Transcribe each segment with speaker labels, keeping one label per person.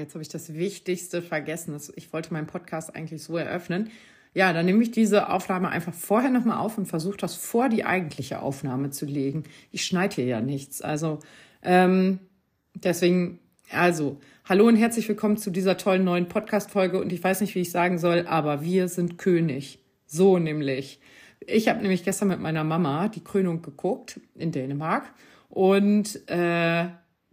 Speaker 1: jetzt habe ich das Wichtigste vergessen. Ich wollte meinen Podcast eigentlich so eröffnen. Ja, dann nehme ich diese Aufnahme einfach vorher nochmal auf und versuche das vor die eigentliche Aufnahme zu legen. Ich schneide hier ja nichts. Also ähm, deswegen, also, hallo und herzlich willkommen zu dieser tollen neuen Podcast-Folge. Und ich weiß nicht, wie ich sagen soll, aber wir sind König. So nämlich. Ich habe nämlich gestern mit meiner Mama die Krönung geguckt in Dänemark. Und äh,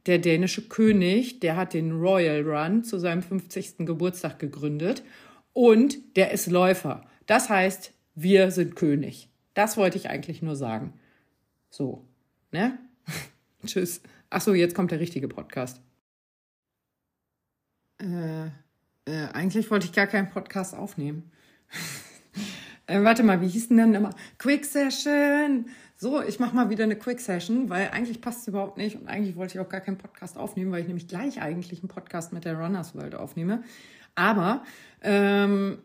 Speaker 1: der dänische König, der hat den Royal Run zu seinem 50. Geburtstag gegründet und der ist Läufer. Das heißt, wir sind König. Das wollte ich eigentlich nur sagen. So, ne? Tschüss. Ach so, jetzt kommt der richtige Podcast. Äh, äh, eigentlich wollte ich gar keinen Podcast aufnehmen. äh, warte mal, wie hieß denn dann immer? Quick Session. So, ich mache mal wieder eine Quick Session, weil eigentlich passt es überhaupt nicht und eigentlich wollte ich auch gar keinen Podcast aufnehmen, weil ich nämlich gleich eigentlich einen Podcast mit der Runners World aufnehme. Aber ähm,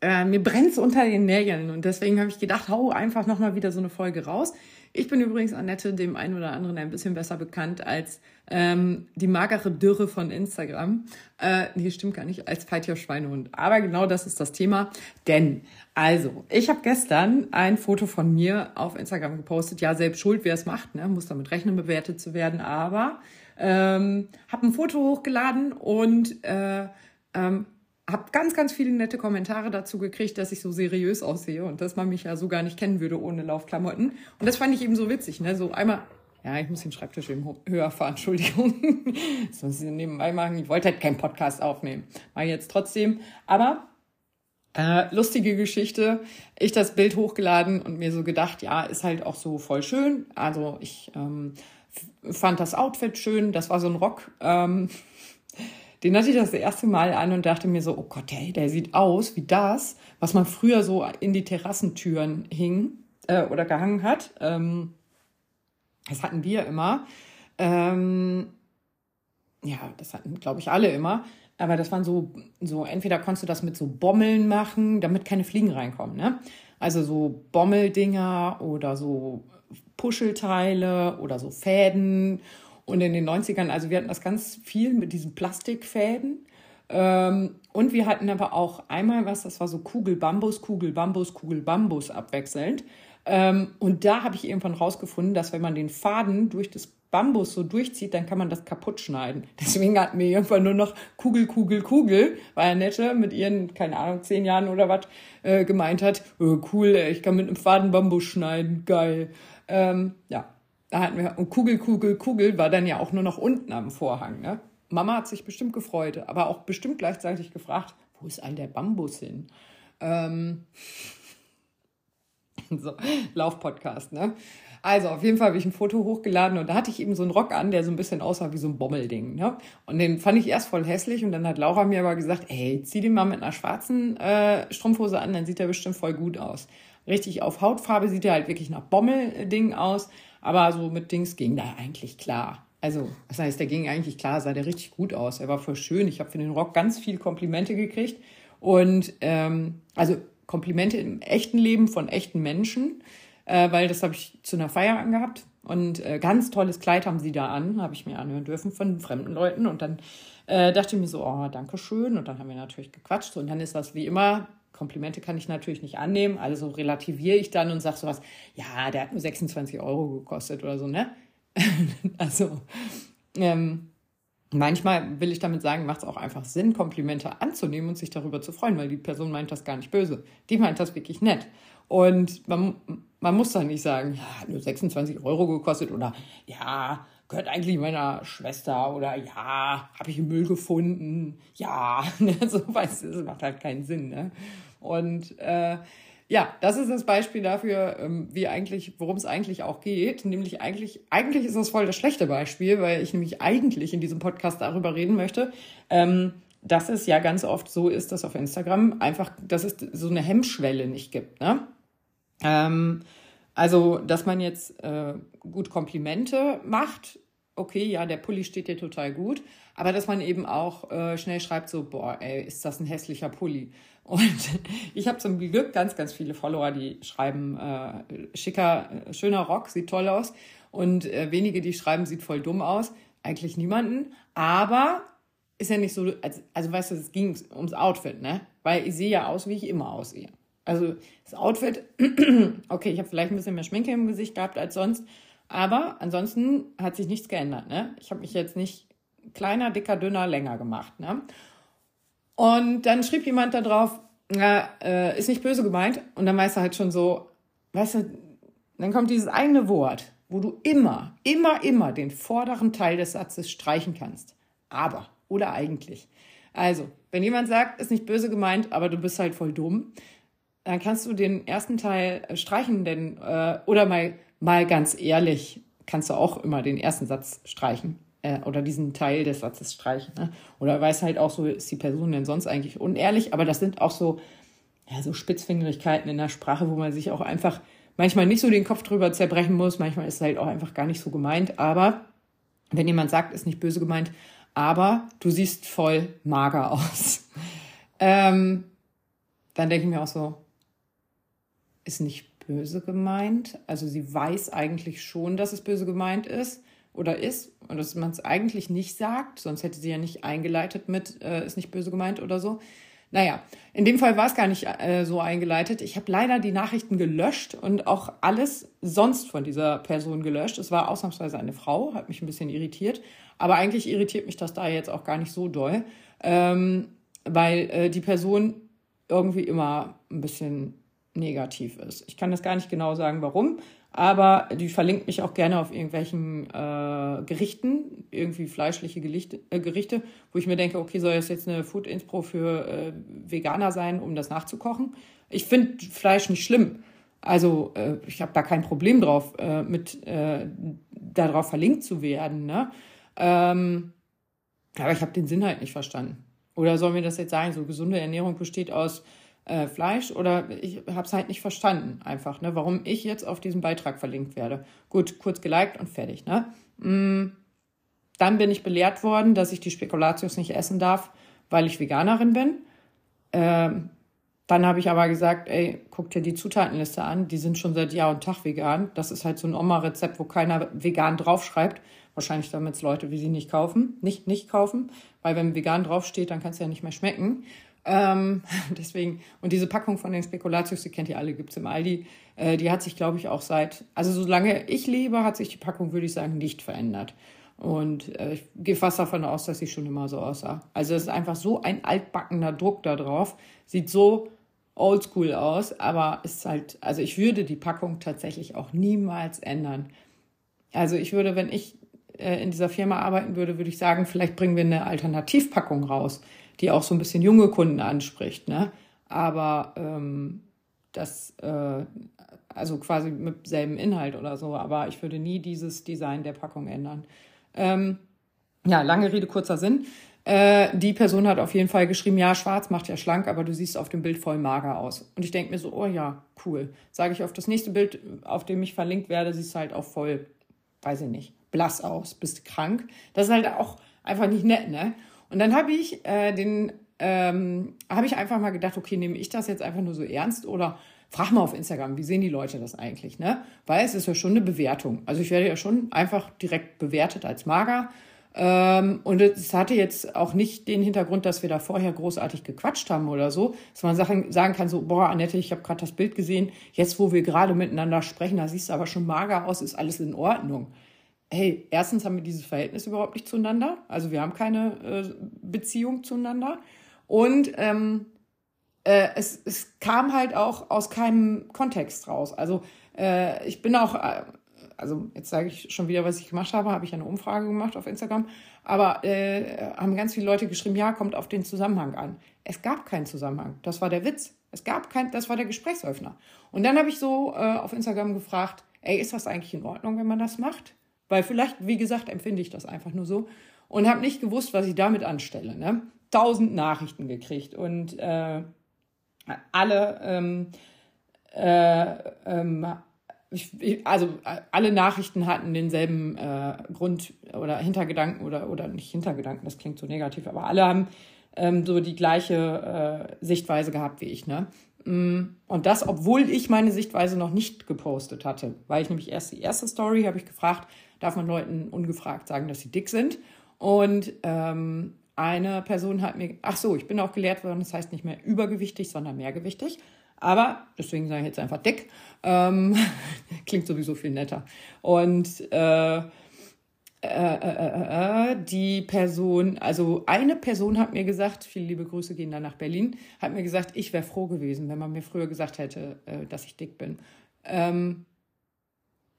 Speaker 1: äh, mir brennt's unter den Nägeln und deswegen habe ich gedacht, hau einfach nochmal wieder so eine Folge raus. Ich bin übrigens Annette dem einen oder anderen ein bisschen besser bekannt als ähm, die magere Dürre von Instagram. Äh, nee, stimmt gar nicht, als Feitier Schweinehund. Aber genau das ist das Thema. Denn, also, ich habe gestern ein Foto von mir auf Instagram gepostet. Ja, selbst schuld, wer es macht, ne? muss damit rechnen, bewertet zu werden. Aber ähm, habe ein Foto hochgeladen und äh, ähm, habe ganz, ganz viele nette Kommentare dazu gekriegt, dass ich so seriös aussehe und dass man mich ja so gar nicht kennen würde ohne Laufklamotten. Und das fand ich eben so witzig, ne? So einmal, ja, ich muss den Schreibtisch eben höher fahren, Entschuldigung. Das muss ich nebenbei machen. Ich wollte halt keinen Podcast aufnehmen. Ich jetzt trotzdem. Aber äh, lustige Geschichte. Ich das Bild hochgeladen und mir so gedacht, ja, ist halt auch so voll schön. Also ich ähm, fand das Outfit schön. Das war so ein Rock. Ähm, den hatte ich das erste Mal an und dachte mir so, oh Gott, ey, der sieht aus wie das, was man früher so in die Terrassentüren hing äh, oder gehangen hat. Ähm, das hatten wir immer. Ähm, ja, das hatten, glaube ich, alle immer. Aber das waren so, so, entweder konntest du das mit so Bommeln machen, damit keine Fliegen reinkommen, ne? Also so Bommeldinger oder so Puschelteile oder so Fäden und in den 90ern, also wir hatten das ganz viel mit diesen Plastikfäden. Ähm, und wir hatten aber auch einmal was, das war so Kugel Bambus, Kugel Bambus, Kugel Bambus abwechselnd. Ähm, und da habe ich irgendwann rausgefunden, dass wenn man den Faden durch das Bambus so durchzieht, dann kann man das kaputt schneiden. Deswegen hatten wir irgendwann nur noch Kugel, Kugel, Kugel, weil Annette mit ihren, keine Ahnung, zehn Jahren oder was äh, gemeint hat, oh, cool, ich kann mit einem Faden Bambus schneiden, geil. Ähm, ja, da hatten wir, und Kugel, Kugel, Kugel war dann ja auch nur noch unten am Vorhang. Ne? Mama hat sich bestimmt gefreut, aber auch bestimmt gleichzeitig gefragt, wo ist all der Bambus hin? Ähm, so, Laufpodcast, ne? Also, auf jeden Fall habe ich ein Foto hochgeladen und da hatte ich eben so einen Rock an, der so ein bisschen aussah wie so ein Bommelding. Ne? Und den fand ich erst voll hässlich und dann hat Laura mir aber gesagt, ey, zieh den mal mit einer schwarzen äh, Strumpfhose an, dann sieht der bestimmt voll gut aus. Richtig auf Hautfarbe sieht er halt wirklich nach Bommelding aus. Aber so mit Dings ging da eigentlich klar. Also, das heißt, der ging eigentlich klar, sah der richtig gut aus. Er war voll schön. Ich habe für den Rock ganz viel Komplimente gekriegt. Und ähm, also Komplimente im echten Leben von echten Menschen, äh, weil das habe ich zu einer Feier angehabt. Und äh, ganz tolles Kleid haben sie da an, habe ich mir anhören dürfen von fremden Leuten. Und dann äh, dachte ich mir so, oh, danke schön. Und dann haben wir natürlich gequatscht. Und dann ist das wie immer Komplimente kann ich natürlich nicht annehmen, also relativiere ich dann und sage sowas, ja, der hat nur 26 Euro gekostet oder so, ne? also, ähm, manchmal will ich damit sagen, macht es auch einfach Sinn, Komplimente anzunehmen und sich darüber zu freuen, weil die Person meint das gar nicht böse. Die meint das wirklich nett. Und man, man muss dann nicht sagen, ja, hat nur 26 Euro gekostet oder ja, gehört eigentlich meiner Schwester oder ja, habe ich im Müll gefunden, ja, ne, so weißt du, das macht halt keinen Sinn. Ne? Und äh, ja, das ist das Beispiel dafür, ähm, wie eigentlich, worum es eigentlich auch geht. Nämlich eigentlich, eigentlich ist das voll das schlechte Beispiel, weil ich nämlich eigentlich in diesem Podcast darüber reden möchte, ähm, dass es ja ganz oft so ist, dass auf Instagram einfach, dass es so eine Hemmschwelle nicht gibt. Ne? Ähm, also, dass man jetzt äh, gut Komplimente macht, okay, ja, der Pulli steht dir total gut, aber dass man eben auch äh, schnell schreibt, so, boah, ey, ist das ein hässlicher Pulli? Und ich habe zum Glück ganz, ganz viele Follower, die schreiben, äh, schicker, äh, schöner Rock, sieht toll aus. Und äh, wenige, die schreiben, sieht voll dumm aus. Eigentlich niemanden. Aber ist ja nicht so, also, also weißt du, es ging ums Outfit, ne? Weil ich sehe ja aus, wie ich immer aussehe. Also das Outfit, okay, ich habe vielleicht ein bisschen mehr Schminke im Gesicht gehabt als sonst, aber ansonsten hat sich nichts geändert. Ne? Ich habe mich jetzt nicht kleiner, dicker, dünner, länger gemacht. Ne? Und dann schrieb jemand da drauf, äh, ist nicht böse gemeint. Und dann weißt du halt schon so, weißt du, dann kommt dieses eine Wort, wo du immer, immer, immer den vorderen Teil des Satzes streichen kannst. Aber oder eigentlich. Also, wenn jemand sagt, ist nicht böse gemeint, aber du bist halt voll dumm, dann kannst du den ersten Teil äh, streichen, denn äh, oder mal mal ganz ehrlich, kannst du auch immer den ersten Satz streichen äh, oder diesen Teil des Satzes streichen. Ne? Oder weiß halt auch so, ist die Person denn sonst eigentlich unehrlich? Aber das sind auch so ja so Spitzfingerigkeiten in der Sprache, wo man sich auch einfach manchmal nicht so den Kopf drüber zerbrechen muss. Manchmal ist es halt auch einfach gar nicht so gemeint. Aber wenn jemand sagt, ist nicht böse gemeint, aber du siehst voll mager aus, ähm, dann denke ich mir auch so, ist nicht böse gemeint. Also sie weiß eigentlich schon, dass es böse gemeint ist oder ist und dass man es eigentlich nicht sagt, sonst hätte sie ja nicht eingeleitet mit, äh, ist nicht böse gemeint oder so. Naja, in dem Fall war es gar nicht äh, so eingeleitet. Ich habe leider die Nachrichten gelöscht und auch alles sonst von dieser Person gelöscht. Es war ausnahmsweise eine Frau, hat mich ein bisschen irritiert. Aber eigentlich irritiert mich das da jetzt auch gar nicht so doll, ähm, weil äh, die Person irgendwie immer ein bisschen negativ ist. Ich kann das gar nicht genau sagen, warum, aber die verlinkt mich auch gerne auf irgendwelchen äh, Gerichten, irgendwie fleischliche Gerichte, äh, Gerichte, wo ich mir denke, okay, soll das jetzt eine Food Inspro für äh, Veganer sein, um das nachzukochen? Ich finde Fleisch nicht schlimm. Also äh, ich habe da kein Problem drauf, äh, mit äh, darauf verlinkt zu werden. Ne? Ähm, aber ich habe den Sinn halt nicht verstanden. Oder soll mir das jetzt sagen, so gesunde Ernährung besteht aus äh, Fleisch oder ich habe es halt nicht verstanden einfach, ne, warum ich jetzt auf diesem Beitrag verlinkt werde. Gut, kurz geliked und fertig. Ne? Mm, dann bin ich belehrt worden, dass ich die Spekulatius nicht essen darf, weil ich Veganerin bin. Ähm, dann habe ich aber gesagt, ey, guck dir die Zutatenliste an, die sind schon seit Jahr und Tag vegan. Das ist halt so ein Oma-Rezept, wo keiner vegan draufschreibt. Wahrscheinlich damit es Leute wie sie nicht kaufen, nicht nicht kaufen, weil wenn vegan draufsteht, dann kann es ja nicht mehr schmecken. Ähm, deswegen, und diese Packung von den Spekulatius, die kennt ihr alle, gibt es im Aldi, äh, die hat sich, glaube ich, auch seit, also solange ich lebe, hat sich die Packung, würde ich sagen, nicht verändert. Und äh, ich gehe fast davon aus, dass sie schon immer so aussah. Also es ist einfach so ein altbackener Druck da drauf. Sieht so oldschool aus, aber ist halt, also ich würde die Packung tatsächlich auch niemals ändern. Also ich würde, wenn ich äh, in dieser Firma arbeiten würde, würde ich sagen, vielleicht bringen wir eine Alternativpackung raus die auch so ein bisschen junge Kunden anspricht. Ne? Aber ähm, das, äh, also quasi mit selben Inhalt oder so. Aber ich würde nie dieses Design der Packung ändern. Ähm, ja, lange Rede, kurzer Sinn. Äh, die Person hat auf jeden Fall geschrieben, ja, schwarz macht ja schlank, aber du siehst auf dem Bild voll mager aus. Und ich denke mir so, oh ja, cool. Sage ich auf das nächste Bild, auf dem ich verlinkt werde, siehst du halt auch voll, weiß ich nicht, blass aus, bist krank. Das ist halt auch einfach nicht nett, ne? Und dann habe ich äh, den, ähm, habe ich einfach mal gedacht, okay, nehme ich das jetzt einfach nur so ernst oder frag mal auf Instagram, wie sehen die Leute das eigentlich, ne? Weil es ist ja schon eine Bewertung. Also ich werde ja schon einfach direkt bewertet als mager. Ähm, und es hatte jetzt auch nicht den Hintergrund, dass wir da vorher großartig gequatscht haben oder so, dass man sagen, sagen kann, so, boah, Annette, ich habe gerade das Bild gesehen, jetzt wo wir gerade miteinander sprechen, da siehst du aber schon mager aus, ist alles in Ordnung hey, erstens haben wir dieses Verhältnis überhaupt nicht zueinander. Also wir haben keine äh, Beziehung zueinander. Und ähm, äh, es, es kam halt auch aus keinem Kontext raus. Also äh, ich bin auch, äh, also jetzt sage ich schon wieder, was ich gemacht habe, habe ich eine Umfrage gemacht auf Instagram, aber äh, haben ganz viele Leute geschrieben, ja, kommt auf den Zusammenhang an. Es gab keinen Zusammenhang. Das war der Witz. Es gab kein, das war der Gesprächsöffner. Und dann habe ich so äh, auf Instagram gefragt, ey, ist das eigentlich in Ordnung, wenn man das macht? Weil vielleicht, wie gesagt, empfinde ich das einfach nur so und habe nicht gewusst, was ich damit anstelle. Ne? Tausend Nachrichten gekriegt und äh, alle, ähm, äh, ähm, ich, also alle Nachrichten hatten denselben äh, Grund oder Hintergedanken oder, oder nicht Hintergedanken, das klingt so negativ, aber alle haben ähm, so die gleiche äh, Sichtweise gehabt wie ich. Ne? Mm, und das, obwohl ich meine Sichtweise noch nicht gepostet hatte, weil ich nämlich erst die erste Story habe ich gefragt, darf man Leuten ungefragt sagen, dass sie dick sind. Und ähm, eine Person hat mir, ach so, ich bin auch gelehrt worden, das heißt nicht mehr übergewichtig, sondern mehrgewichtig. Aber, deswegen sage ich jetzt einfach dick, ähm, klingt sowieso viel netter. Und äh, äh, äh, äh, die Person, also eine Person hat mir gesagt, viele liebe Grüße gehen dann nach Berlin, hat mir gesagt, ich wäre froh gewesen, wenn man mir früher gesagt hätte, äh, dass ich dick bin. Ähm,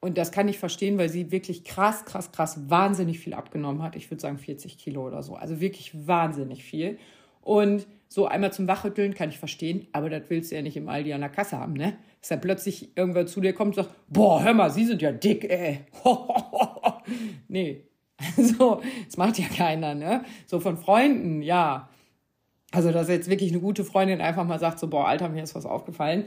Speaker 1: und das kann ich verstehen, weil sie wirklich krass, krass, krass wahnsinnig viel abgenommen hat. Ich würde sagen 40 Kilo oder so. Also wirklich wahnsinnig viel. Und so einmal zum Wachrütteln kann ich verstehen, aber das willst du ja nicht im Aldi an der Kasse haben, ne? Dass er plötzlich irgendwer zu dir kommt und sagt, boah, hör mal, Sie sind ja dick, ey. nee. Also, das macht ja keiner, ne? So von Freunden, ja. Also, dass jetzt wirklich eine gute Freundin einfach mal sagt, so, boah, Alter, mir ist was aufgefallen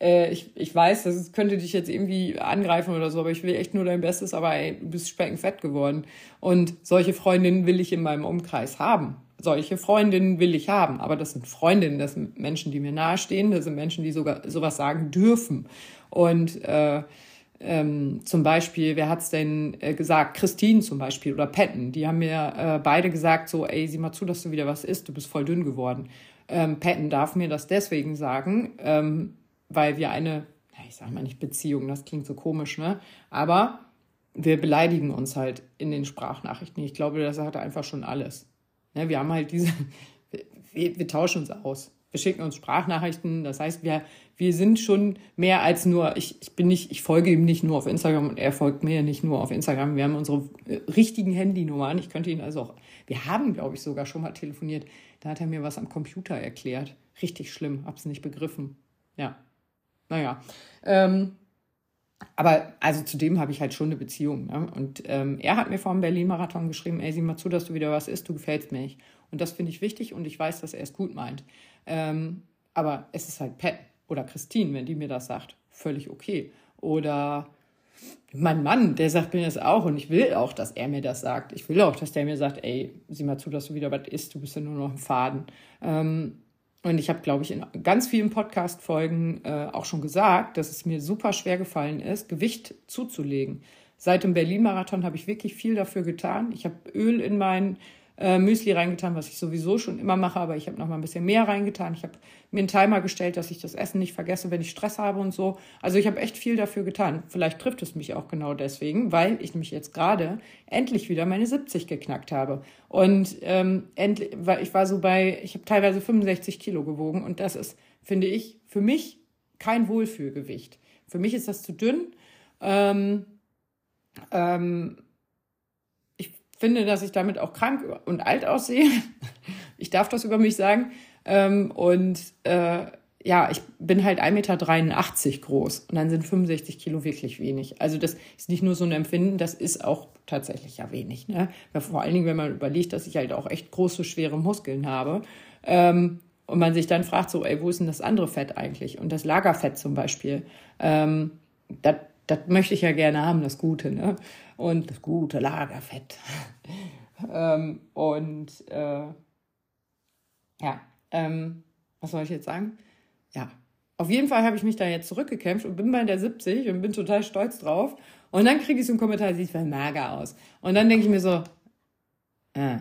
Speaker 1: äh, ich, ich weiß, das könnte dich jetzt irgendwie angreifen oder so, aber ich will echt nur dein Bestes, aber ey, du bist speckenfett geworden. Und solche Freundinnen will ich in meinem Umkreis haben. Solche Freundinnen will ich haben, aber das sind Freundinnen, das sind Menschen, die mir nahestehen, das sind Menschen, die sogar sowas sagen dürfen. Und äh, ähm, zum Beispiel, wer hat's denn äh, gesagt? Christine zum Beispiel oder Patton, die haben mir äh, beide gesagt, so, ey, sieh mal zu, dass du wieder was isst, du bist voll dünn geworden. Ähm, Patton darf mir das deswegen sagen, ähm, weil wir eine, ich sag mal nicht Beziehung, das klingt so komisch, ne? Aber wir beleidigen uns halt in den Sprachnachrichten. Ich glaube, das hat einfach schon alles. Ne? Wir haben halt diese, wir, wir tauschen uns aus. Wir schicken uns Sprachnachrichten. Das heißt, wir, wir sind schon mehr als nur, ich, ich bin nicht, ich folge ihm nicht nur auf Instagram und er folgt mir nicht nur auf Instagram. Wir haben unsere äh, richtigen Handynummern. Ich könnte ihn also auch, wir haben, glaube ich, sogar schon mal telefoniert. Da hat er mir was am Computer erklärt. Richtig schlimm, hab's nicht begriffen. Ja. Naja. Ähm, aber also zu dem habe ich halt schon eine Beziehung. Ne? Und ähm, er hat mir vor dem Berlin-Marathon geschrieben, ey, sieh mal zu, dass du wieder was isst, du gefällst mir nicht. Und das finde ich wichtig und ich weiß, dass er es gut meint. Ähm, aber es ist halt Pat oder Christine, wenn die mir das sagt, völlig okay. Oder mein Mann, der sagt mir das auch und ich will auch, dass er mir das sagt. Ich will auch, dass der mir sagt, ey, sieh mal zu, dass du wieder was isst, du bist ja nur noch ein Faden. Ähm, und ich habe, glaube ich, in ganz vielen Podcast-Folgen äh, auch schon gesagt, dass es mir super schwer gefallen ist, Gewicht zuzulegen. Seit dem Berlin-Marathon habe ich wirklich viel dafür getan. Ich habe Öl in meinen äh, Müsli reingetan, was ich sowieso schon immer mache, aber ich habe noch mal ein bisschen mehr reingetan. Ich habe mir einen Timer gestellt, dass ich das Essen nicht vergesse, wenn ich Stress habe und so. Also ich habe echt viel dafür getan. Vielleicht trifft es mich auch genau deswegen, weil ich mich jetzt gerade endlich wieder meine 70 geknackt habe. Und ähm, endlich, weil ich war so bei, ich habe teilweise 65 Kilo gewogen und das ist, finde ich, für mich kein Wohlfühlgewicht. Für mich ist das zu dünn. Ähm, ähm, finde, dass ich damit auch krank und alt aussehe. Ich darf das über mich sagen. Ähm, und äh, ja, ich bin halt 1,83 Meter groß und dann sind 65 Kilo wirklich wenig. Also das ist nicht nur so ein Empfinden, das ist auch tatsächlich ja wenig. Ne? vor allen Dingen, wenn man überlegt, dass ich halt auch echt große, schwere Muskeln habe. Ähm, und man sich dann fragt so, ey, wo ist denn das andere Fett eigentlich? Und das Lagerfett zum Beispiel, ähm, das möchte ich ja gerne haben, das Gute, ne? Und das gute Lagerfett. ähm, und äh, ja, ähm, was soll ich jetzt sagen? Ja, auf jeden Fall habe ich mich da jetzt zurückgekämpft und bin bei der 70 und bin total stolz drauf. Und dann kriege ich so einen Kommentar, sieht voll mager aus. Und dann denke ich mir so, äh,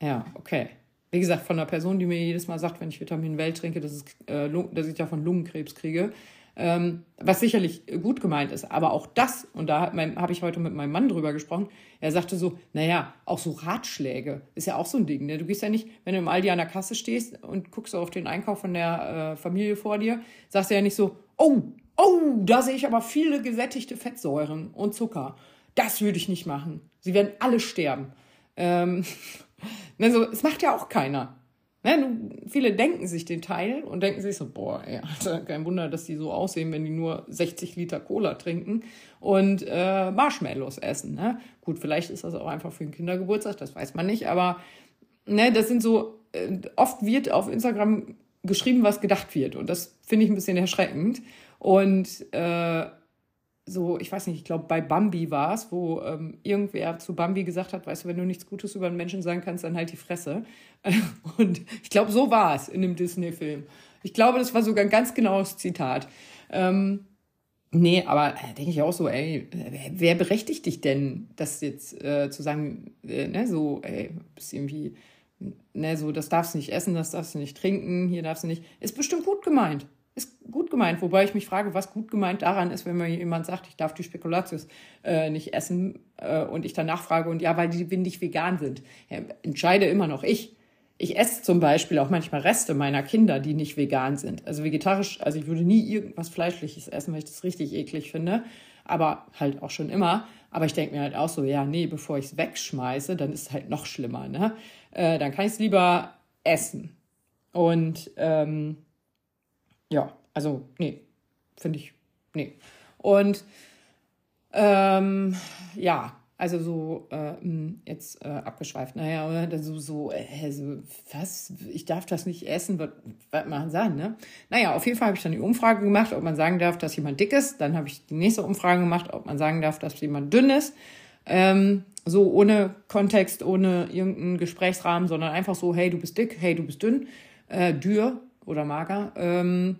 Speaker 1: ja, okay. Wie gesagt, von einer Person, die mir jedes Mal sagt, wenn ich Vitamin Welt trinke, dass, es, äh, dass ich davon Lungenkrebs kriege ähm, was sicherlich gut gemeint ist. Aber auch das, und da habe ich heute mit meinem Mann drüber gesprochen, er sagte so, naja, auch so Ratschläge ist ja auch so ein Ding. Ne? Du gehst ja nicht, wenn du im Aldi an der Kasse stehst und guckst auf den Einkauf von der äh, Familie vor dir, sagst du ja nicht so, oh, oh, da sehe ich aber viele gesättigte Fettsäuren und Zucker. Das würde ich nicht machen. Sie werden alle sterben. Ähm, also, es macht ja auch keiner. Ne, viele denken sich den Teil und denken sich so, boah, ey, Alter, kein Wunder, dass die so aussehen, wenn die nur 60 Liter Cola trinken und äh, Marshmallows essen. Ne? Gut, vielleicht ist das auch einfach für den Kindergeburtstag, das weiß man nicht, aber ne, das sind so, äh, oft wird auf Instagram geschrieben, was gedacht wird und das finde ich ein bisschen erschreckend und äh, so, ich weiß nicht, ich glaube, bei Bambi war es, wo ähm, irgendwer zu Bambi gesagt hat, weißt du, wenn du nichts Gutes über einen Menschen sagen kannst, dann halt die Fresse. Und ich glaube, so war es in dem Disney-Film. Ich glaube, das war sogar ein ganz genaues Zitat. Ähm, Nee, aber äh, denke ich auch so, ey, wer berechtigt dich denn, das jetzt äh, zu sagen, äh, ne, so, ey, bist irgendwie, ne, so, das darfst du nicht essen, das darfst du nicht trinken, hier darfst du nicht. Ist bestimmt gut gemeint. Ist gut gemeint, wobei ich mich frage, was gut gemeint daran ist, wenn mir jemand sagt, ich darf die Spekulatius äh, nicht essen äh, und ich danach frage und ja, weil die nicht vegan sind. Ja, entscheide immer noch ich. Ich esse zum Beispiel auch manchmal Reste meiner Kinder, die nicht vegan sind. Also vegetarisch, also ich würde nie irgendwas Fleischliches essen, weil ich das richtig eklig finde. Aber halt auch schon immer. Aber ich denke mir halt auch so, ja, nee, bevor ich es wegschmeiße, dann ist es halt noch schlimmer. Ne? Äh, dann kann ich es lieber essen. Und ähm, ja, also, nee, finde ich, nee. Und ähm, ja, also so äh, hm, jetzt äh, abgeschweift, naja, oder so, so, äh, so, was, ich darf das nicht essen, was, was machen sein, ne? Naja, auf jeden Fall habe ich dann die Umfrage gemacht, ob man sagen darf, dass jemand dick ist. Dann habe ich die nächste Umfrage gemacht, ob man sagen darf, dass jemand dünn ist. Ähm, so ohne Kontext, ohne irgendeinen Gesprächsrahmen, sondern einfach so, hey, du bist dick, hey, du bist dünn, äh, dürr oder mager. Ähm,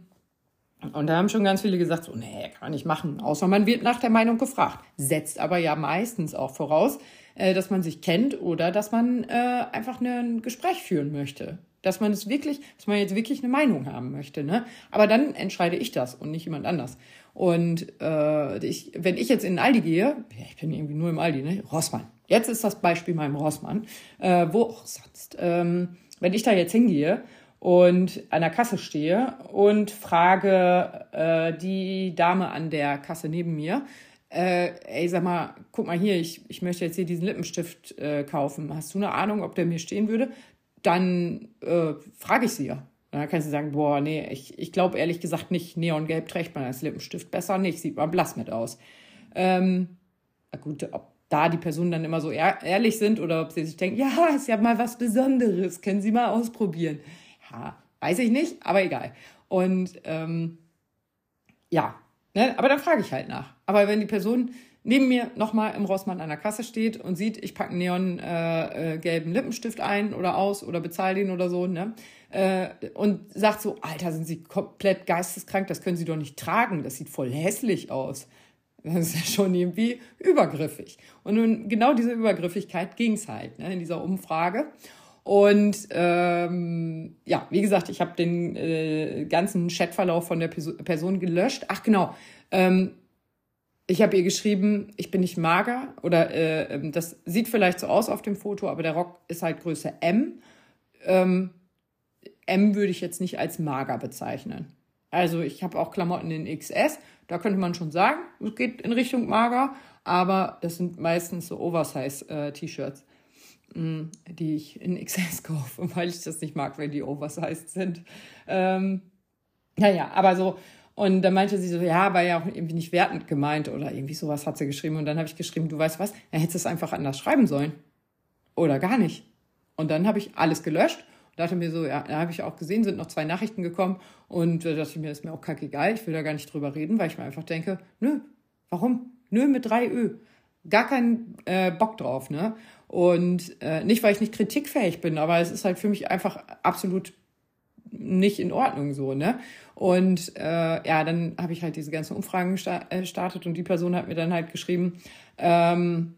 Speaker 1: und da haben schon ganz viele gesagt, so, nee, kann man nicht machen. Außer man wird nach der Meinung gefragt. Setzt aber ja meistens auch voraus, äh, dass man sich kennt oder dass man äh, einfach ein Gespräch führen möchte. Dass man es wirklich, dass man jetzt wirklich eine Meinung haben möchte. Ne? Aber dann entscheide ich das und nicht jemand anders. Und äh, ich, wenn ich jetzt in den Aldi gehe, ja, ich bin irgendwie nur im Aldi, ne? Rossmann. Jetzt ist das Beispiel meinem Rossmann. Äh, wo auch sonst. Ähm, wenn ich da jetzt hingehe und an der Kasse stehe und frage äh, die Dame an der Kasse neben mir, äh, ey, sag mal, guck mal hier, ich, ich möchte jetzt hier diesen Lippenstift äh, kaufen. Hast du eine Ahnung, ob der mir stehen würde? Dann äh, frage ich sie ja. Dann kann sie sagen, boah, nee, ich, ich glaube ehrlich gesagt nicht, Neongelb trägt man als Lippenstift besser nicht, sieht man blass mit aus. Ähm, gut, ob da die Personen dann immer so ehrlich sind oder ob sie sich denken, ja, ist ja mal was Besonderes, können Sie mal ausprobieren. Ja, weiß ich nicht, aber egal. Und ähm, ja, ne, aber dann frage ich halt nach. Aber wenn die Person neben mir nochmal im Rossmann an der Kasse steht und sieht, ich packe einen neongelben äh, äh, Lippenstift ein oder aus oder bezahle den oder so, ne? Äh, und sagt so, Alter, sind Sie komplett geisteskrank, das können Sie doch nicht tragen, das sieht voll hässlich aus. Das ist ja schon irgendwie übergriffig. Und nun genau diese Übergriffigkeit ging es halt ne, in dieser Umfrage. Und ähm, ja, wie gesagt, ich habe den äh, ganzen Chatverlauf von der Person gelöscht. Ach genau, ähm, ich habe ihr geschrieben, ich bin nicht mager oder äh, ähm, das sieht vielleicht so aus auf dem Foto, aber der Rock ist halt Größe M. Ähm, M würde ich jetzt nicht als mager bezeichnen. Also ich habe auch Klamotten in XS, da könnte man schon sagen, es geht in Richtung mager, aber das sind meistens so Oversize-T-Shirts. Die ich in XS kaufe, weil ich das nicht mag, wenn die oversized sind. Ähm, naja, aber so, und dann meinte sie so, ja, war ja auch irgendwie nicht wertend gemeint oder irgendwie sowas hat sie geschrieben. Und dann habe ich geschrieben, du weißt was, dann hättest du es einfach anders schreiben sollen. Oder gar nicht. Und dann habe ich alles gelöscht und dachte mir so, ja, da habe ich auch gesehen, sind noch zwei Nachrichten gekommen und äh, dachte ich mir, ist mir auch kackegal, ich will da gar nicht drüber reden, weil ich mir einfach denke, nö, warum? Nö mit drei Ö. Gar keinen äh, Bock drauf, ne? Und äh, nicht, weil ich nicht kritikfähig bin, aber es ist halt für mich einfach absolut nicht in Ordnung so, ne? Und äh, ja, dann habe ich halt diese ganzen Umfragen äh, gestartet und die Person hat mir dann halt geschrieben, ähm,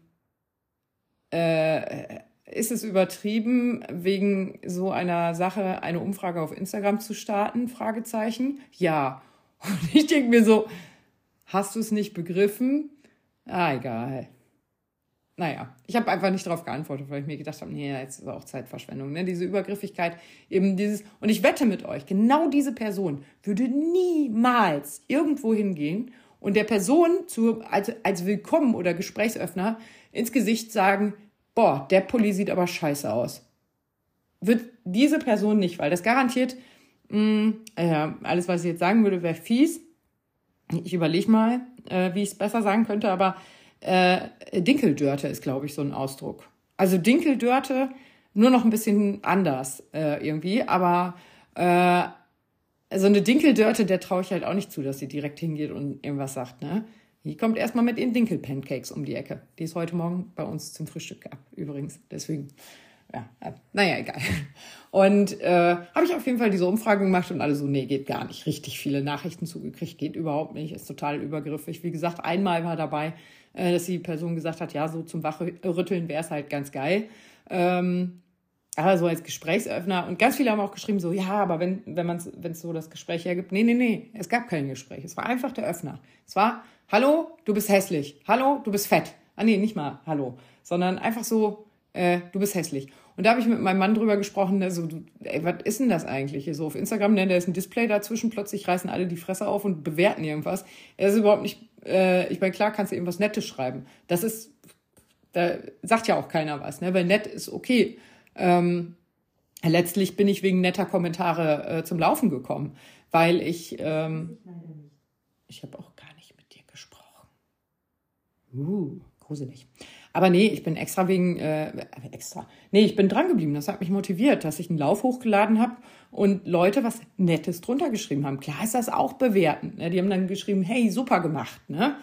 Speaker 1: äh, ist es übertrieben, wegen so einer Sache eine Umfrage auf Instagram zu starten? Fragezeichen. Ja. Und ich denke mir so, hast du es nicht begriffen? Ah, egal naja, ich habe einfach nicht darauf geantwortet, weil ich mir gedacht habe, nee, jetzt ist auch Zeitverschwendung, ne? Diese Übergriffigkeit, eben dieses, und ich wette mit euch, genau diese Person würde niemals irgendwo hingehen und der Person zu, als, als Willkommen oder Gesprächsöffner ins Gesicht sagen, boah, der Pulli sieht aber scheiße aus. Wird diese Person nicht, weil das garantiert, mh, mm, äh, alles, was ich jetzt sagen würde, wäre fies. Ich überlege mal, äh, wie ich es besser sagen könnte, aber äh, Dinkeldörte ist, glaube ich, so ein Ausdruck. Also Dinkeldörte nur noch ein bisschen anders äh, irgendwie, aber äh, so eine Dinkeldörte, der traue ich halt auch nicht zu, dass sie direkt hingeht und irgendwas sagt, ne? Die kommt erstmal mit ihren Dinkelpancakes um die Ecke. Die ist heute Morgen bei uns zum Frühstück gab, übrigens. Deswegen, ja, äh, naja, egal. Und äh, habe ich auf jeden Fall diese Umfrage gemacht und alle so, nee, geht gar nicht. Richtig viele Nachrichten zugekriegt, geht überhaupt nicht, ist total übergriffig. Wie gesagt, einmal war dabei, äh, dass die Person gesagt hat, ja, so zum Wachrütteln wäre es halt ganz geil. Ähm, aber so als Gesprächsöffner. Und ganz viele haben auch geschrieben, so, ja, aber wenn, wenn wenn es so das Gespräch hergibt, nee, nee, nee, es gab kein Gespräch. Es war einfach der Öffner. Es war, hallo, du bist hässlich. Hallo, du bist fett. Ah, nee, nicht mal hallo, sondern einfach so, äh, du bist hässlich. Und da habe ich mit meinem Mann drüber gesprochen, also, du, ey, was ist denn das eigentlich? So auf Instagram, ne, da ist ein Display dazwischen, plötzlich reißen alle die Fresse auf und bewerten irgendwas. Es ist überhaupt nicht, äh, ich meine, klar kannst du irgendwas Nettes schreiben. Das ist, da sagt ja auch keiner was, ne, weil nett ist okay. Ähm, letztlich bin ich wegen netter Kommentare äh, zum Laufen gekommen, weil ich, ähm, ich habe auch gar nicht mit dir gesprochen. Uh, gruselig. Aber nee, ich bin extra wegen, äh, extra, nee, ich bin dran geblieben. Das hat mich motiviert, dass ich einen Lauf hochgeladen habe und Leute was Nettes drunter geschrieben haben. Klar ist das auch bewerten. Ne? Die haben dann geschrieben, hey, super gemacht. Ne?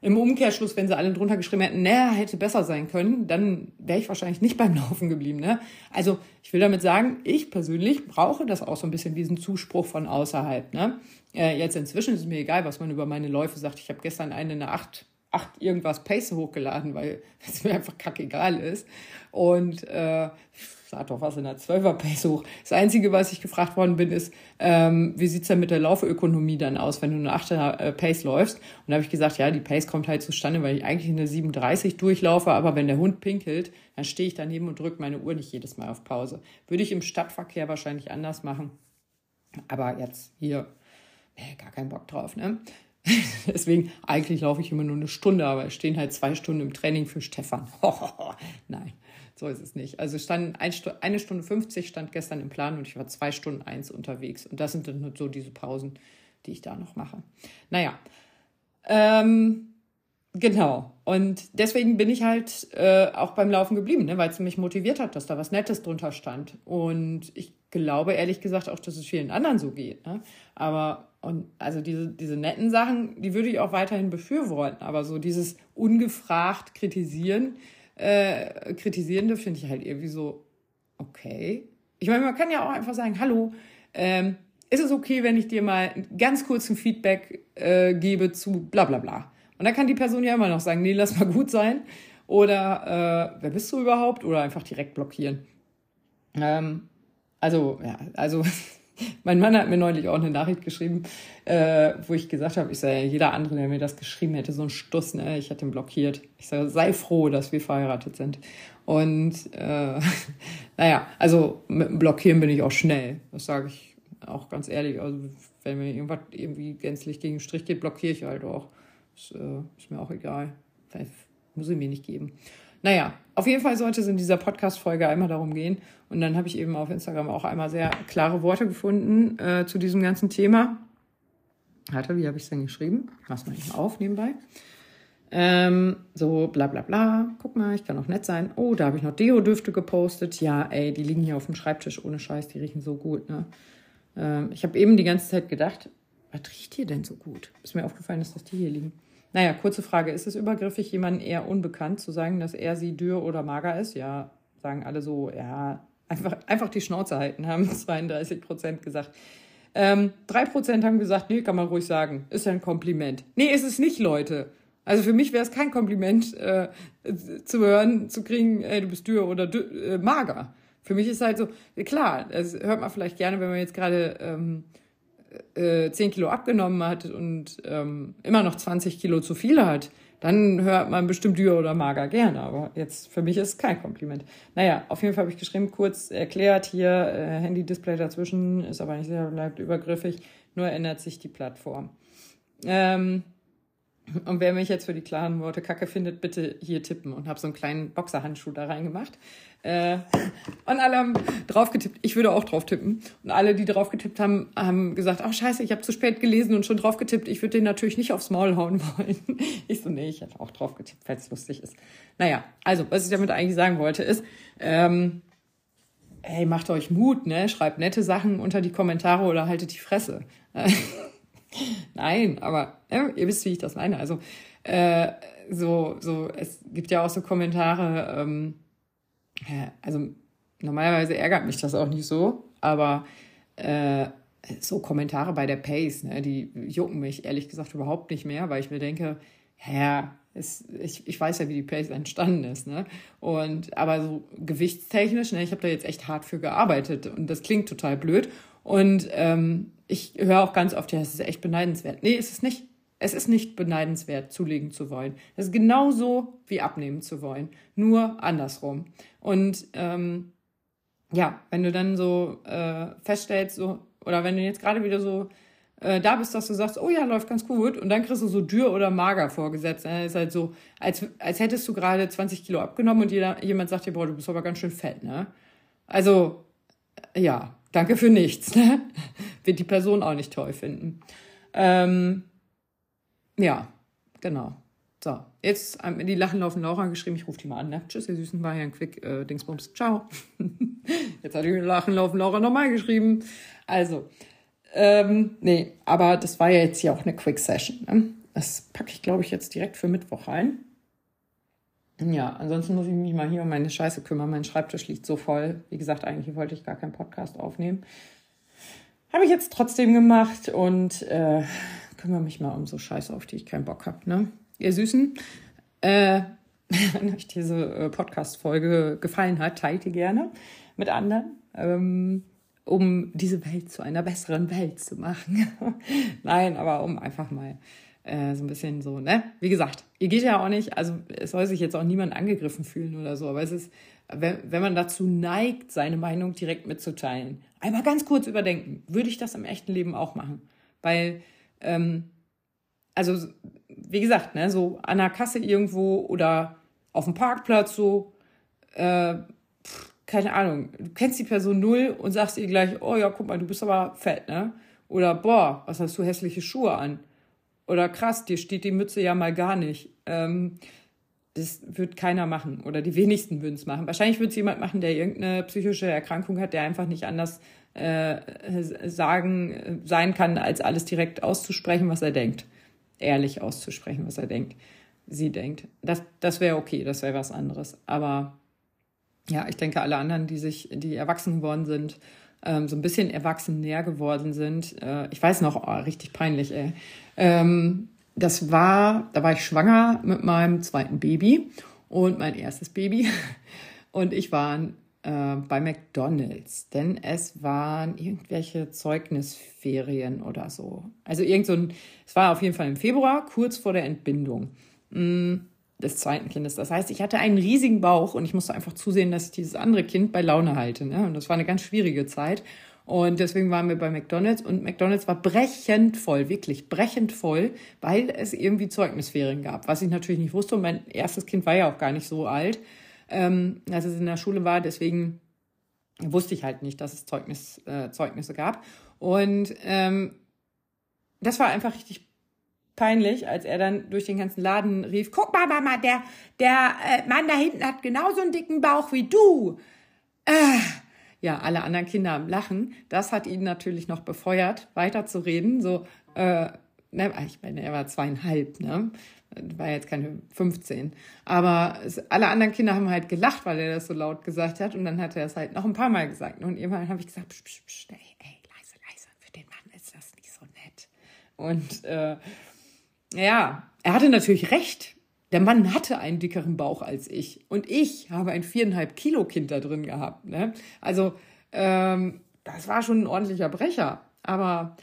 Speaker 1: Im Umkehrschluss, wenn sie alle drunter geschrieben hätten, naja, hätte besser sein können, dann wäre ich wahrscheinlich nicht beim Laufen geblieben. Ne? Also ich will damit sagen, ich persönlich brauche das auch so ein bisschen, diesen Zuspruch von außerhalb. Ne? Äh, jetzt inzwischen ist es mir egal, was man über meine Läufe sagt. Ich habe gestern eine in der 8 acht irgendwas Pace hochgeladen, weil es mir einfach kackegal ist. Und äh, sag doch was in der 12er Pace hoch. Das Einzige, was ich gefragt worden bin, ist, ähm, wie sieht's denn mit der Laufökonomie dann aus, wenn du eine 8er äh, Pace läufst? Und da habe ich gesagt, ja, die Pace kommt halt zustande, weil ich eigentlich eine 37 durchlaufe, aber wenn der Hund pinkelt, dann stehe ich daneben und drücke meine Uhr nicht jedes Mal auf Pause. Würde ich im Stadtverkehr wahrscheinlich anders machen. Aber jetzt hier, nee, gar keinen Bock drauf, ne? Deswegen, eigentlich laufe ich immer nur eine Stunde, aber es stehen halt zwei Stunden im Training für Stefan. Nein, so ist es nicht. Also stand eine Stunde 50 stand gestern im Plan und ich war zwei Stunden eins unterwegs. Und das sind dann so diese Pausen, die ich da noch mache. Naja, ähm, genau. Und deswegen bin ich halt äh, auch beim Laufen geblieben, ne, weil es mich motiviert hat, dass da was Nettes drunter stand. Und ich glaube ehrlich gesagt auch, dass es vielen anderen so geht. Ne? Aber und also diese, diese netten Sachen, die würde ich auch weiterhin befürworten. Aber so dieses ungefragt kritisieren, äh, kritisierende finde ich halt irgendwie so, okay. Ich meine, man kann ja auch einfach sagen, hallo, ähm, ist es okay, wenn ich dir mal ganz kurzen Feedback äh, gebe zu bla bla bla. Und dann kann die Person ja immer noch sagen, nee, lass mal gut sein. Oder äh, wer bist du überhaupt? Oder einfach direkt blockieren. Ähm, also, ja, also Mein Mann hat mir neulich auch eine Nachricht geschrieben, äh, wo ich gesagt habe, ich sage, jeder andere, der mir das geschrieben hätte, so ein Stuss, ne? ich hätte ihn blockiert. Ich sage, sei froh, dass wir verheiratet sind. Und äh, naja, also mit dem Blockieren bin ich auch schnell. Das sage ich auch ganz ehrlich. Also wenn mir irgendwas irgendwie gänzlich gegen den Strich geht, blockiere ich halt auch. Das äh, ist mir auch egal. Das muss ich mir nicht geben. Naja, auf jeden Fall sollte es in dieser Podcast-Folge einmal darum gehen. Und dann habe ich eben auf Instagram auch einmal sehr klare Worte gefunden äh, zu diesem ganzen Thema. Warte, wie habe ich es denn geschrieben? Mach's mal eben auf nebenbei. Ähm, so bla bla bla. Guck mal, ich kann auch nett sein. Oh, da habe ich noch Deo-Düfte gepostet. Ja, ey, die liegen hier auf dem Schreibtisch ohne Scheiß, die riechen so gut. Ne? Ähm, ich habe eben die ganze Zeit gedacht, was riecht hier denn so gut? Ist mir aufgefallen, dass das die hier liegen. Naja, kurze Frage. Ist es übergriffig, jemanden eher unbekannt zu sagen, dass er sie dürr oder mager ist? Ja, sagen alle so, ja, einfach, einfach die Schnauze halten, haben 32 Prozent gesagt. Ähm, 3 Prozent haben gesagt, nee, kann man ruhig sagen. Ist ja ein Kompliment. Nee, ist es nicht, Leute. Also für mich wäre es kein Kompliment, äh, zu hören, zu kriegen, ey, du bist dürr oder dürr, äh, mager. Für mich ist halt so, klar, das hört man vielleicht gerne, wenn man jetzt gerade ähm, äh, 10 Kilo abgenommen hat und ähm, immer noch 20 Kilo zu viel hat, dann hört man bestimmt dürr oder mager gerne. Aber jetzt für mich ist es kein Kompliment. Naja, auf jeden Fall habe ich geschrieben, kurz erklärt hier, äh, Handy-Display dazwischen, ist aber nicht sehr, bleibt übergriffig, nur ändert sich die Plattform. Ähm, und wer mich jetzt für die klaren Worte Kacke findet, bitte hier tippen und habe so einen kleinen Boxerhandschuh da reingemacht. Äh, und alle haben drauf getippt. Ich würde auch drauf tippen. Und alle, die drauf getippt haben, haben gesagt, ach oh, scheiße, ich habe zu spät gelesen und schon drauf getippt. Ich würde den natürlich nicht aufs Maul hauen wollen. Ich so, nee, ich hätte auch drauf getippt, falls es lustig ist. Naja, also, was ich damit eigentlich sagen wollte, ist, ähm, hey, macht euch Mut, ne? Schreibt nette Sachen unter die Kommentare oder haltet die Fresse. Nein, aber äh, ihr wisst, wie ich das meine. Also äh, so, so, es gibt ja auch so Kommentare, ähm, also normalerweise ärgert mich das auch nicht so, aber äh, so Kommentare bei der Pace, ne, die jucken mich ehrlich gesagt überhaupt nicht mehr, weil ich mir denke, ja, es, ich, ich weiß ja, wie die Pace entstanden ist, ne? Und aber so gewichtstechnisch, ne, ich habe da jetzt echt hart für gearbeitet und das klingt total blöd. Und ähm, ich höre auch ganz oft, ja, es ist echt beneidenswert. Nee, ist es nicht. Es ist nicht beneidenswert, zulegen zu wollen. Das ist genauso wie abnehmen zu wollen, nur andersrum. Und ähm, ja, wenn du dann so äh, feststellst, so, oder wenn du jetzt gerade wieder so äh, da bist, dass du sagst, oh ja, läuft ganz gut, und dann kriegst du so dürr oder mager vorgesetzt. Das ist halt so, als, als hättest du gerade 20 Kilo abgenommen und jeder, jemand sagt dir, boah, du bist aber ganz schön fett, ne? Also, ja, danke für nichts, ne? Wird die Person auch nicht toll finden. Ähm, ja, genau. So, jetzt haben die Lachen laufen Laura geschrieben, ich rufe die mal an, ne? Tschüss, ihr Süßen, war ja ein Quick äh, Dingsbums. Ciao. jetzt hat die Lachen laufen Laura nochmal geschrieben. Also, ähm, nee, aber das war ja jetzt hier auch eine Quick Session. Ne? Das packe ich, glaube ich, jetzt direkt für Mittwoch rein. Ja, ansonsten muss ich mich mal hier um meine Scheiße kümmern. Mein Schreibtisch liegt so voll. Wie gesagt, eigentlich wollte ich gar keinen Podcast aufnehmen. Habe ich jetzt trotzdem gemacht und äh, kümmere mich mal um so Scheiße, auf die ich keinen Bock habe. Ne? Ihr Süßen, äh, wenn euch diese äh, Podcast-Folge gefallen hat, teilt die gerne mit anderen, ähm, um diese Welt zu einer besseren Welt zu machen. Nein, aber um einfach mal äh, so ein bisschen so, ne? Wie gesagt, ihr geht ja auch nicht, also es soll sich jetzt auch niemand angegriffen fühlen oder so, aber es ist, wenn, wenn man dazu neigt, seine Meinung direkt mitzuteilen, einmal ganz kurz überdenken, würde ich das im echten Leben auch machen. Weil, ähm, also wie gesagt, ne, so an der Kasse irgendwo oder auf dem Parkplatz so, äh, keine Ahnung, du kennst die Person null und sagst ihr gleich, oh ja, guck mal, du bist aber fett, ne? Oder boah, was hast du hässliche Schuhe an? Oder krass, dir steht die Mütze ja mal gar nicht. Ähm, das wird keiner machen oder die wenigsten würden es machen. Wahrscheinlich würde es jemand machen, der irgendeine psychische Erkrankung hat, der einfach nicht anders äh, sagen äh, sein kann, als alles direkt auszusprechen, was er denkt ehrlich auszusprechen, was er denkt, sie denkt. Das, das wäre okay, das wäre was anderes. Aber ja, ich denke, alle anderen, die sich, die erwachsen geworden sind, ähm, so ein bisschen erwachsen näher geworden sind. Äh, ich weiß noch, oh, richtig peinlich, ey. Ähm, das war, da war ich schwanger mit meinem zweiten Baby und mein erstes Baby. Und ich war äh, bei McDonald's, denn es waren irgendwelche Zeugnisferien oder so. Also irgend so ein, es war auf jeden Fall im Februar, kurz vor der Entbindung mm, des zweiten Kindes. Das heißt, ich hatte einen riesigen Bauch und ich musste einfach zusehen, dass ich dieses andere Kind bei Laune halte. Ne? Und das war eine ganz schwierige Zeit. Und deswegen waren wir bei McDonald's und McDonald's war brechend voll, wirklich brechend voll, weil es irgendwie Zeugnisferien gab, was ich natürlich nicht wusste. Und mein erstes Kind war ja auch gar nicht so alt ähm, als es in der Schule war. Deswegen wusste ich halt nicht, dass es Zeugnis, äh, Zeugnisse gab. Und ähm, das war einfach richtig peinlich, als er dann durch den ganzen Laden rief, guck mal, Mama, der, der äh, Mann da hinten hat genauso einen dicken Bauch wie du. Äh, ja, alle anderen Kinder am Lachen. Das hat ihn natürlich noch befeuert, weiterzureden. So, äh, ne, ich meine, er war zweieinhalb, ne? war jetzt keine 15. Aber es, alle anderen Kinder haben halt gelacht, weil er das so laut gesagt hat. Und dann hat er es halt noch ein paar Mal gesagt. Und irgendwann habe ich gesagt, psch, psch, psch, ey, ey, leise, leise, für den Mann ist das nicht so nett. Und äh, ja, er hatte natürlich recht. Der Mann hatte einen dickeren Bauch als ich. Und ich habe ein viereinhalb Kilo Kind da drin gehabt. Ne? Also ähm, das war schon ein ordentlicher Brecher. Aber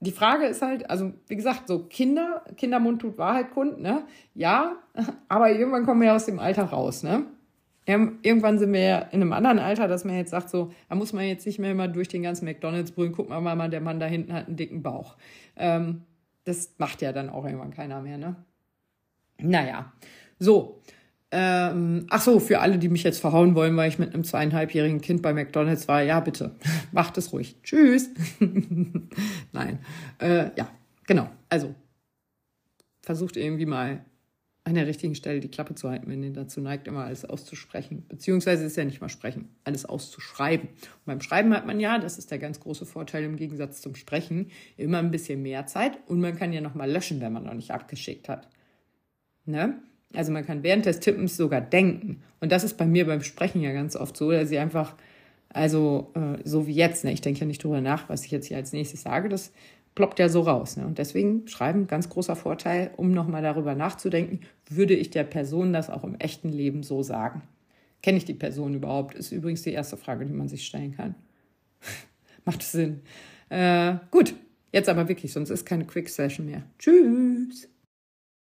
Speaker 1: die Frage ist halt, also wie gesagt, so Kinder, Kindermund tut Wahrheit kund, ne? Ja, aber irgendwann kommen wir ja aus dem Alter raus, ne? Irgendwann sind wir ja in einem anderen Alter, dass man jetzt sagt, so, da muss man jetzt nicht mehr immer durch den ganzen McDonalds brüllen, guck mal mal, der Mann da hinten hat einen dicken Bauch. Ähm, das macht ja dann auch irgendwann keiner mehr, ne? Naja, so. Ähm, ach so, für alle, die mich jetzt verhauen wollen, weil ich mit einem zweieinhalbjährigen Kind bei McDonald's war, ja, bitte, macht es ruhig. Tschüss. Nein. Äh, ja, genau. Also, versucht irgendwie mal an der richtigen Stelle die Klappe zu halten, wenn ihr dazu neigt, immer alles auszusprechen. Beziehungsweise ist ja nicht mal sprechen, alles auszuschreiben. Und beim Schreiben hat man ja, das ist der ganz große Vorteil im Gegensatz zum Sprechen, immer ein bisschen mehr Zeit und man kann ja nochmal löschen, wenn man noch nicht abgeschickt hat. Ne? Also man kann während des Tippens sogar denken. Und das ist bei mir beim Sprechen ja ganz oft so, dass ich einfach, also äh, so wie jetzt, ne, ich denke ja nicht drüber nach, was ich jetzt hier als nächstes sage, das ploppt ja so raus. Ne? Und deswegen schreiben, ganz großer Vorteil, um nochmal darüber nachzudenken, würde ich der Person das auch im echten Leben so sagen? Kenne ich die Person überhaupt? Ist übrigens die erste Frage, die man sich stellen kann. Macht Sinn. Äh, gut, jetzt aber wirklich, sonst ist keine Quick Session mehr. Tschüss.